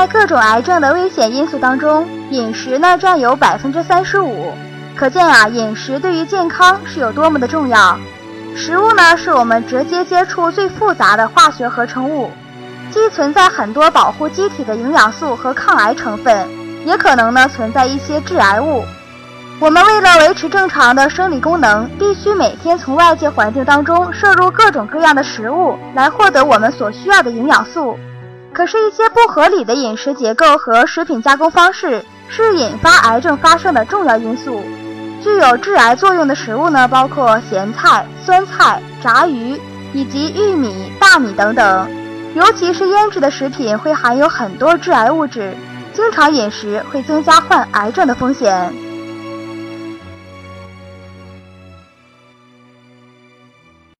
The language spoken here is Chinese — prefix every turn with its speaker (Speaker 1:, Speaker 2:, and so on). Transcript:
Speaker 1: 在各种癌症的危险因素当中，饮食呢占有百分之三十五。可见啊，饮食对于健康是有多么的重要。食物呢，是我们直接接触最复杂的化学合成物，既存在很多保护机体的营养素和抗癌成分，也可能呢存在一些致癌物。我们为了维持正常的生理功能，必须每天从外界环境当中摄入各种各样的食物，来获得我们所需要的营养素。可是，一些不合理的饮食结构和食品加工方式是引发癌症发生的重要因素。具有致癌作用的食物呢，包括咸菜、酸菜、炸鱼以及玉米、大米等等。尤其是腌制的食品会含有很多致癌物质，经常饮食会增加患癌症的风险。